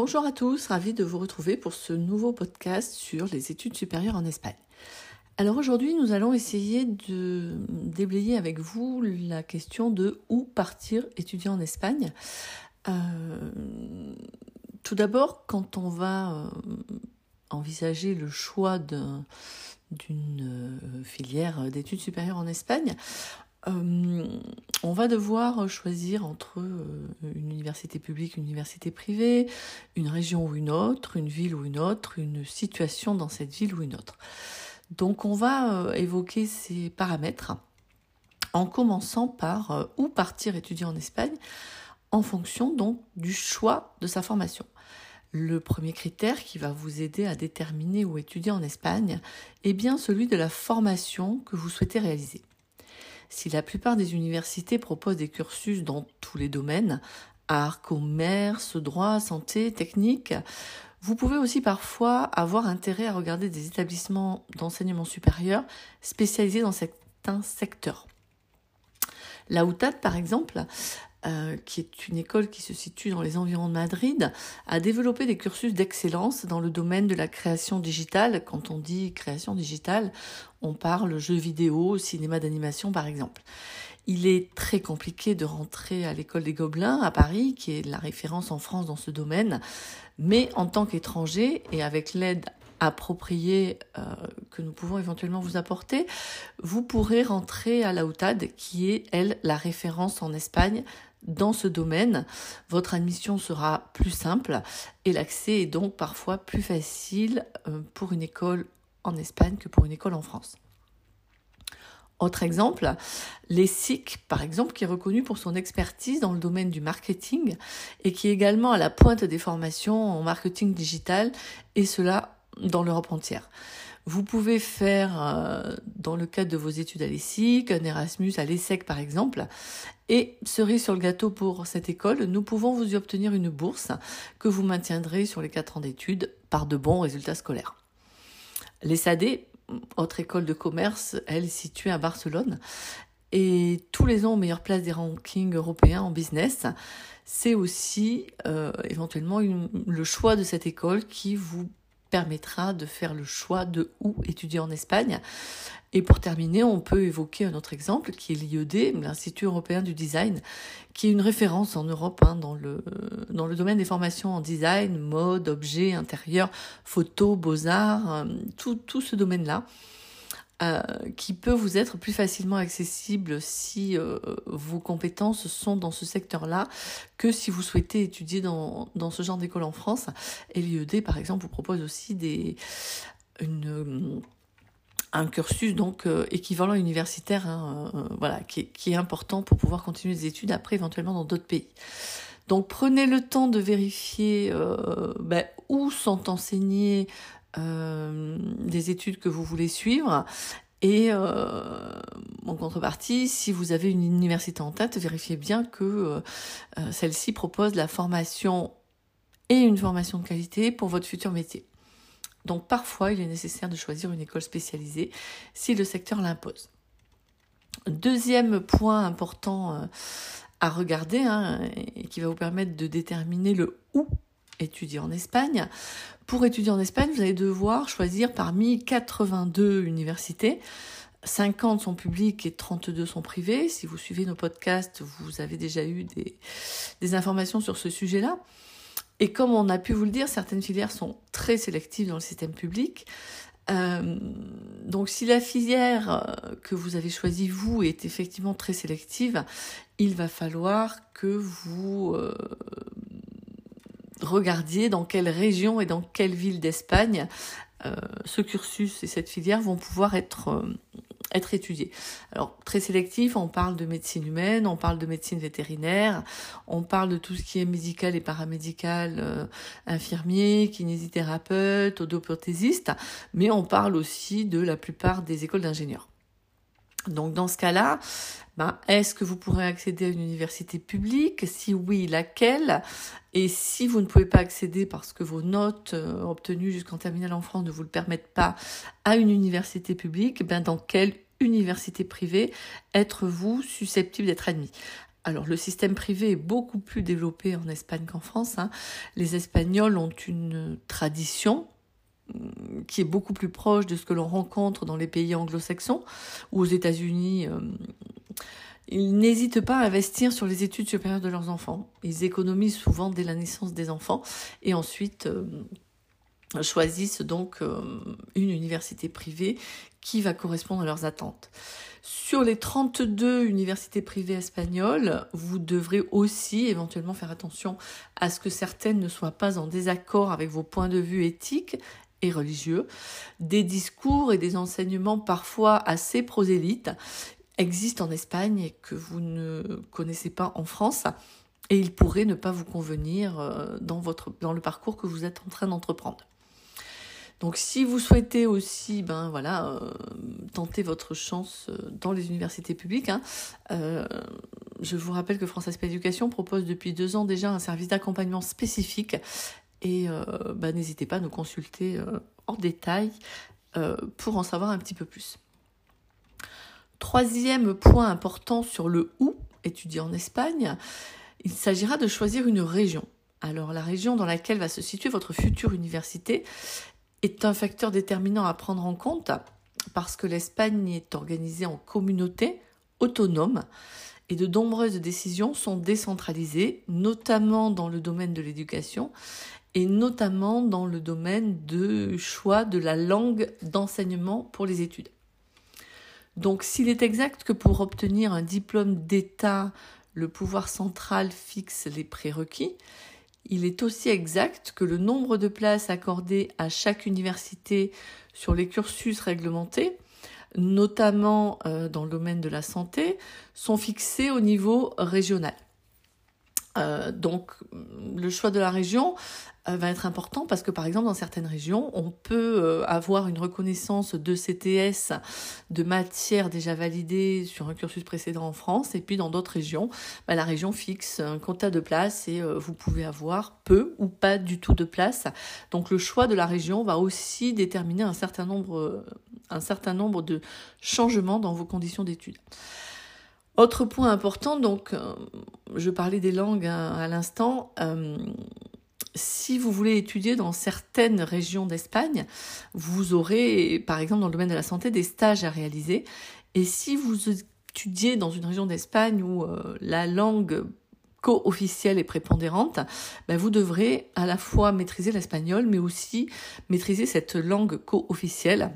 Bonjour à tous, ravi de vous retrouver pour ce nouveau podcast sur les études supérieures en Espagne. Alors aujourd'hui, nous allons essayer de déblayer avec vous la question de où partir étudier en Espagne. Euh, tout d'abord, quand on va euh, envisager le choix d'une euh, filière d'études supérieures en Espagne, euh, on va devoir choisir entre euh, une université publique, une université privée, une région ou une autre, une ville ou une autre, une situation dans cette ville ou une autre. Donc on va euh, évoquer ces paramètres en commençant par où partir étudier en Espagne en fonction donc du choix de sa formation. Le premier critère qui va vous aider à déterminer où étudier en Espagne est bien celui de la formation que vous souhaitez réaliser. Si la plupart des universités proposent des cursus dans tous les domaines, art, commerce, droit, santé, technique, vous pouvez aussi parfois avoir intérêt à regarder des établissements d'enseignement supérieur spécialisés dans certains secteurs. La UTAD, par exemple, euh, qui est une école qui se situe dans les environs de Madrid, a développé des cursus d'excellence dans le domaine de la création digitale. Quand on dit création digitale, on parle jeux vidéo, cinéma d'animation par exemple. Il est très compliqué de rentrer à l'école des Gobelins à Paris, qui est la référence en France dans ce domaine, mais en tant qu'étranger et avec l'aide appropriée euh, que nous pouvons éventuellement vous apporter, vous pourrez rentrer à la UTAD, qui est, elle, la référence en Espagne dans ce domaine, votre admission sera plus simple et l'accès est donc parfois plus facile euh, pour une école en Espagne que pour une école en France. Autre exemple, l'ESIC, par exemple, qui est reconnu pour son expertise dans le domaine du marketing et qui est également à la pointe des formations en marketing digital, et cela dans l'Europe entière. Vous pouvez faire, euh, dans le cadre de vos études à l'ESSIC, un Erasmus à l'ESSEC par exemple. Et cerise sur le gâteau pour cette école, nous pouvons vous y obtenir une bourse que vous maintiendrez sur les 4 ans d'études par de bons résultats scolaires. L'ESAD, autre école de commerce, elle est située à Barcelone. Et tous les ans aux meilleures places des rankings européens en business, c'est aussi euh, éventuellement le choix de cette école qui vous permettra de faire le choix de où étudier en Espagne. Et pour terminer, on peut évoquer un autre exemple qui est l'IED, l'Institut européen du design, qui est une référence en Europe hein, dans, le, domaine des formations en design, mode, objet, intérieur, photo, beaux-arts, euh, tout, tout ce domaine-là. Euh, qui peut vous être plus facilement accessible si euh, vos compétences sont dans ce secteur-là que si vous souhaitez étudier dans, dans ce genre d'école en France. L'IED, par exemple, vous propose aussi des, une, un cursus donc euh, équivalent universitaire, hein, voilà, qui est, qui est important pour pouvoir continuer des études après éventuellement dans d'autres pays. Donc prenez le temps de vérifier ben, où sont enseignés euh, des études que vous voulez suivre. Et euh, en contrepartie, si vous avez une université en tête, vérifiez bien que euh, celle-ci propose la formation et une formation de qualité pour votre futur métier. Donc parfois, il est nécessaire de choisir une école spécialisée si le secteur l'impose. Deuxième point important à regarder hein, qui va vous permettre de déterminer le où étudier en Espagne. Pour étudier en Espagne, vous allez devoir choisir parmi 82 universités. 50 sont publiques et 32 sont privées. Si vous suivez nos podcasts, vous avez déjà eu des, informations sur ce sujet-là. Et comme on a pu vous le dire, certaines filières sont très sélectives dans le système public. Euh, donc si la filière euh, que vous avez choisie, vous, est effectivement très sélective, il va falloir que vous euh, regardiez dans quelle région et dans quelle ville d'Espagne euh, ce cursus et cette filière vont pouvoir être euh, être étudiés. Alors très sélectif, on parle de médecine humaine, on parle de médecine vétérinaire, on parle de tout ce qui est médical et paramédical, euh, infirmier, kinésithérapeute, odoprothésiste, mais on parle aussi de la plupart des écoles d'ingénieurs. Donc dans ce cas-là, ben, est-ce que vous pourrez accéder à une université publique? Si oui, laquelle? Et si vous ne pouvez pas accéder parce que vos notes euh, obtenues jusqu'en terminale en France ne vous le permettent pas à une université publique, ben dans quelle université privée êtes-vous susceptible d'être admis? Alors le système privé est beaucoup plus développé en Espagne qu'en France. Hein. Les Espagnols ont une tradition qui est beaucoup plus proche de ce que l'on rencontre dans les pays anglo-saxons ou aux États-Unis. Euh, ils n'hésitent pas à investir sur les études supérieures de leurs enfants. Ils économisent souvent dès la naissance des enfants et ensuite euh, choisissent donc euh, une université privée qui va correspondre à leurs attentes. Sur les 32 universités privées espagnoles, vous devrez aussi éventuellement faire attention à ce que certaines ne soient pas en désaccord avec vos points de vue éthiques religieux. Des discours et des enseignements parfois assez prosélytes existent en Espagne que vous ne connaissez pas en France et ils pourraient ne pas vous convenir euh, dans, votre, dans le parcours que vous êtes en train d'entreprendre. Donc si vous souhaitez aussi ben voilà euh, tenter votre chance euh, dans les universités publiques, hein, je vous rappelle que France Aspect Éducation propose depuis deux ans déjà un service d'accompagnement spécifique et ben, n'hésitez pas à nous consulter en détail pour en savoir un petit peu plus. Troisième point important sur le où étudier en Espagne, il s'agira de choisir une région. Alors la région dans laquelle va se situer votre future université est un facteur déterminant à prendre en compte parce que l'Espagne est organisée en communautés autonomes et de nombreuses décisions sont décentralisées, notamment dans le domaine de l'éducation et notamment dans le domaine de choix de la langue d'enseignement pour les études. Donc s'il est exact que pour obtenir un diplôme d'État, le pouvoir central fixe les prérequis, il est aussi exact que le nombre de places accordées à chaque université sur les cursus réglementés, notamment euh, dans le domaine de la santé, sont fixés au niveau régional. Euh, donc le choix de la région euh, va être important parce que par exemple dans certaines régions, on peut euh, avoir une reconnaissance de CTS de matière déjà validée sur un cursus précédent en France et puis dans d'autres régions, bah, la région fixe un quota de places et vous pouvez avoir peu ou pas du tout de place. Donc le choix de la région va aussi déterminer un certain nombre de changements dans vos conditions d'études. Autre point important, donc, euh, je parlais des langues hein, à, l'instant. Euh, si vous voulez étudier dans certaines régions d'Espagne, vous aurez, par exemple, dans le domaine de la santé, des stages à réaliser. Et si vous étudiez dans une région d'Espagne où euh, la langue co-officielle et prépondérante, ben vous devrez à la fois maîtriser l'espagnol, mais aussi maîtriser cette langue co-officielle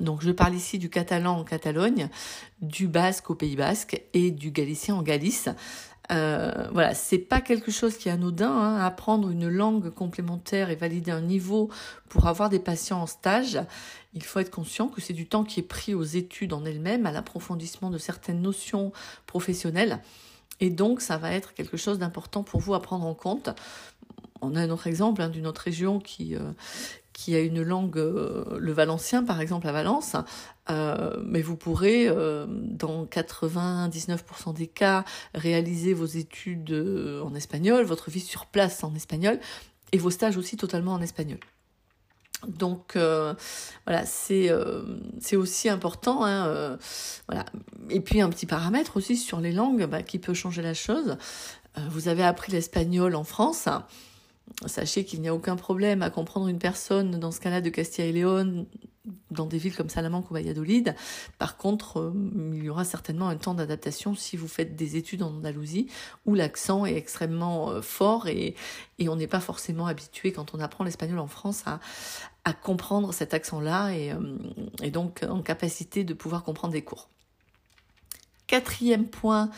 donc je parle ici du catalan en Catalogne, du basque au Pays basque et du galicien en Galice. Euh, voilà, c'est pas quelque chose qui est anodin. Hein. Apprendre une langue complémentaire et valider un niveau pour avoir des patients en stage, il faut être conscient que c'est du temps qui est pris aux études en elles-mêmes, à l'approfondissement de certaines notions professionnelles. Et donc, ça va être quelque chose d'important pour vous à prendre en compte. On a un autre exemple hein, d'une autre région qui, euh, qui a une langue, euh, le valencien par exemple à Valence, euh, mais vous pourrez euh, dans 99% des cas réaliser vos études en espagnol, votre vie sur place en espagnol et vos stages aussi totalement en espagnol. Donc voilà, c'est c'est aussi important. Hein, voilà. Et puis un petit paramètre aussi sur les langues bah, qui peut changer la chose. vous avez appris l'espagnol en France. Sachez qu'il n'y a aucun problème à comprendre une personne, dans ce cas-là, de Castilla et Léon, dans des villes comme Salamanque ou Valladolid. Par contre, euh, il y aura certainement un temps d'adaptation si vous faites des études en Andalousie, où l'accent est extrêmement euh, fort et, on n'est pas forcément habitué, quand on apprend l'espagnol en France, à, comprendre cet accent-là et, euh, et donc en capacité de pouvoir comprendre des cours. Quatrième point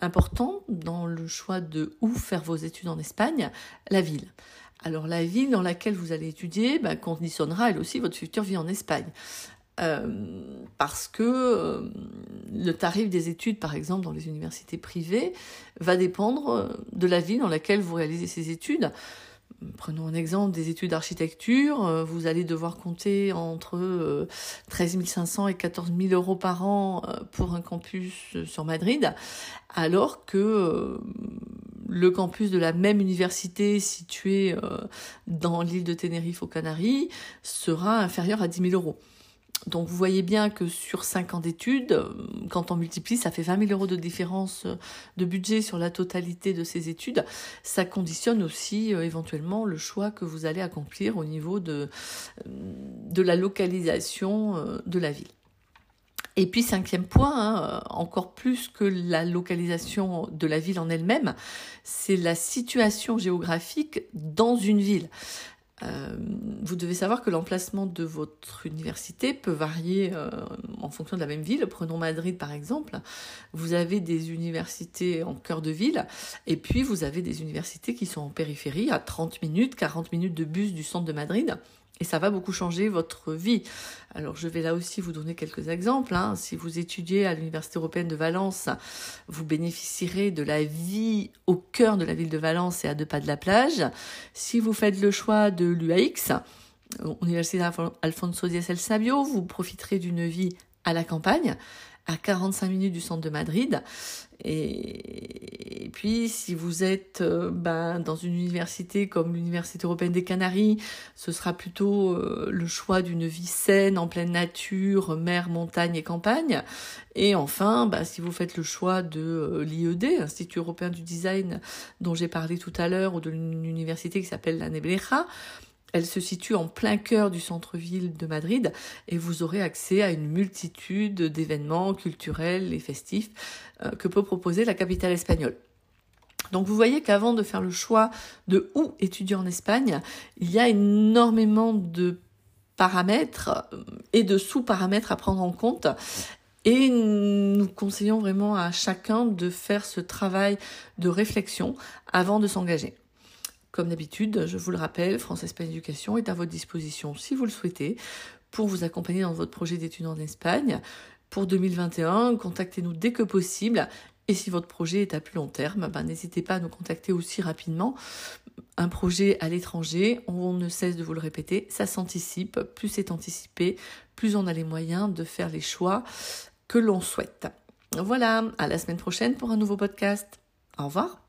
important dans le choix de où faire vos études en Espagne, la ville. Alors la ville dans laquelle vous allez étudier bah, conditionnera elle aussi votre future vie en Espagne. Euh, parce que euh, le tarif des études, par exemple, dans les universités privées, va dépendre euh, de la ville dans laquelle vous réalisez ces études. Prenons un exemple des études d'architecture. Euh, vous allez devoir compter entre 13 500 et 14 000 euros par an euh, pour un campus euh, sur Madrid, alors que le campus de la même université situé dans l'île de Tenerife aux Canaries sera inférieur à 10 000 euros. Donc vous voyez bien que sur 5 ans d'études, euh, quand on multiplie, ça fait 20 000 euros de différence euh, de budget sur la totalité de ces études. Ça conditionne aussi euh, éventuellement le choix que vous allez accomplir au niveau de, la localisation de la ville. Et puis cinquième point, hein, encore plus que la localisation de la ville en elle-même, c'est la situation géographique dans une ville. Euh, vous devez savoir que l'emplacement de votre université peut varier euh, en fonction de la même ville. Prenons Madrid par exemple. Vous avez des universités en cœur de ville et puis vous avez des universités qui sont en périphérie à 30 minutes, 40 minutes de bus du centre de Madrid. Et ça va beaucoup changer votre vie. Alors je vais là aussi vous donner quelques exemples. Hein. Si vous étudiez à l'Université européenne de Valence, vous bénéficierez de la vie au cœur de la ville de Valence et à deux pas de la plage. Si vous faites le choix de l'UAX, Université Alfonso X El Sabio, vous profiterez d'une vie à la campagne à 45 minutes du centre de Madrid. Et, puis, si vous êtes euh, ben, dans une université comme l'Université européenne des Canaries, ce sera plutôt euh, le choix d'une vie saine, en pleine nature, mer, montagne et campagne. Et enfin, ben, si vous faites le choix de euh, l'IED, Institut européen du design, dont j'ai parlé tout à l'heure, ou de l'université qui s'appelle la Nebleja, elle se situe en plein cœur du centre-ville de Madrid et vous aurez accès à une multitude d'événements culturels et festifs euh, que peut proposer la capitale espagnole. Donc vous voyez qu'avant de faire le choix de où étudier en Espagne, il y a énormément de paramètres euh, et de sous-paramètres à prendre en compte. Et nous conseillons vraiment à chacun de faire ce travail de réflexion avant de s'engager. Comme d'habitude, je vous le rappelle, France Espagne Éducation est à votre disposition si vous le souhaitez pour vous accompagner dans votre projet d'études en Espagne. Pour 2021, contactez-nous dès que possible. Et si votre projet est à plus long terme, ben, n'hésitez pas à nous contacter aussi rapidement. Un projet à l'étranger, on ne cesse de vous le répéter, ça s'anticipe. Plus c'est anticipé, plus on a les moyens de faire les choix que l'on souhaite. Voilà, à la semaine prochaine pour un nouveau podcast. Au revoir.